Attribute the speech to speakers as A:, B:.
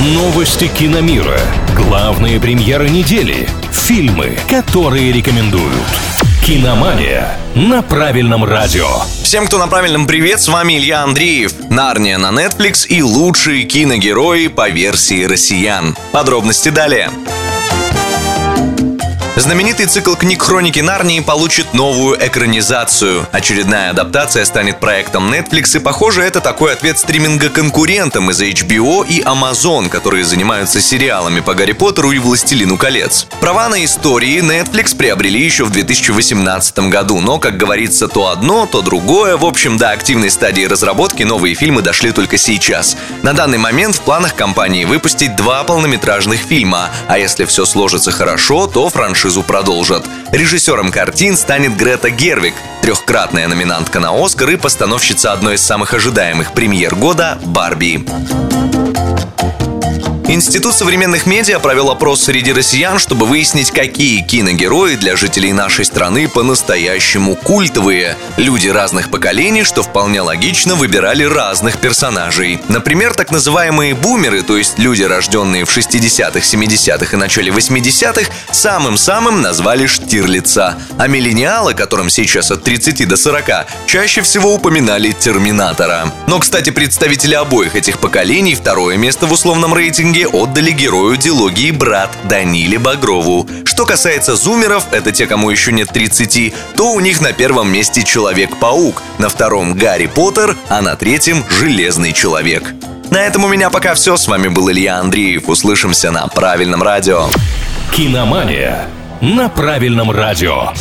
A: Новости киномира. Главные премьеры недели. Фильмы, которые рекомендуют. Киномания на правильном радио.
B: Всем, кто на правильном привет, с вами Илья Андреев. Нарния на Netflix и лучшие киногерои по версии россиян. Подробности далее. Знаменитый цикл книг «Хроники Нарнии» получит новую экранизацию. Очередная адаптация станет проектом Netflix, и, похоже, это такой ответ стриминга конкурентам из HBO и Amazon, которые занимаются сериалами по Гарри Поттеру и Властелину колец. Права на истории Netflix приобрели еще в 2018 году, но, как говорится, то одно, то другое. В общем, до активной стадии разработки новые фильмы дошли только сейчас. На данный момент в планах компании выпустить два полнометражных фильма, а если все сложится хорошо, то франшиза франшизу продолжат. Режиссером картин станет Грета Гервик, трехкратная номинантка на Оскар и постановщица одной из самых ожидаемых премьер года «Барби». Институт современных медиа провел опрос среди россиян, чтобы выяснить, какие киногерои для жителей нашей страны по-настоящему культовые. Люди разных поколений, что вполне логично, выбирали разных персонажей. Например, так называемые бумеры, то есть люди, рожденные в 60-х, 70-х и начале 80-х, самым-самым назвали Штирлица. А миллениалы, которым сейчас от 30 до 40, чаще всего упоминали Терминатора. Но, кстати, представители обоих этих поколений второе место в условном рейтинге итоге отдали герою дилогии брат Даниле Багрову. Что касается зумеров, это те, кому еще нет 30, то у них на первом месте Человек-паук, на втором Гарри Поттер, а на третьем Железный Человек. На этом у меня пока все. С вами был Илья Андреев. Услышимся на правильном радио.
A: Киномания на правильном радио.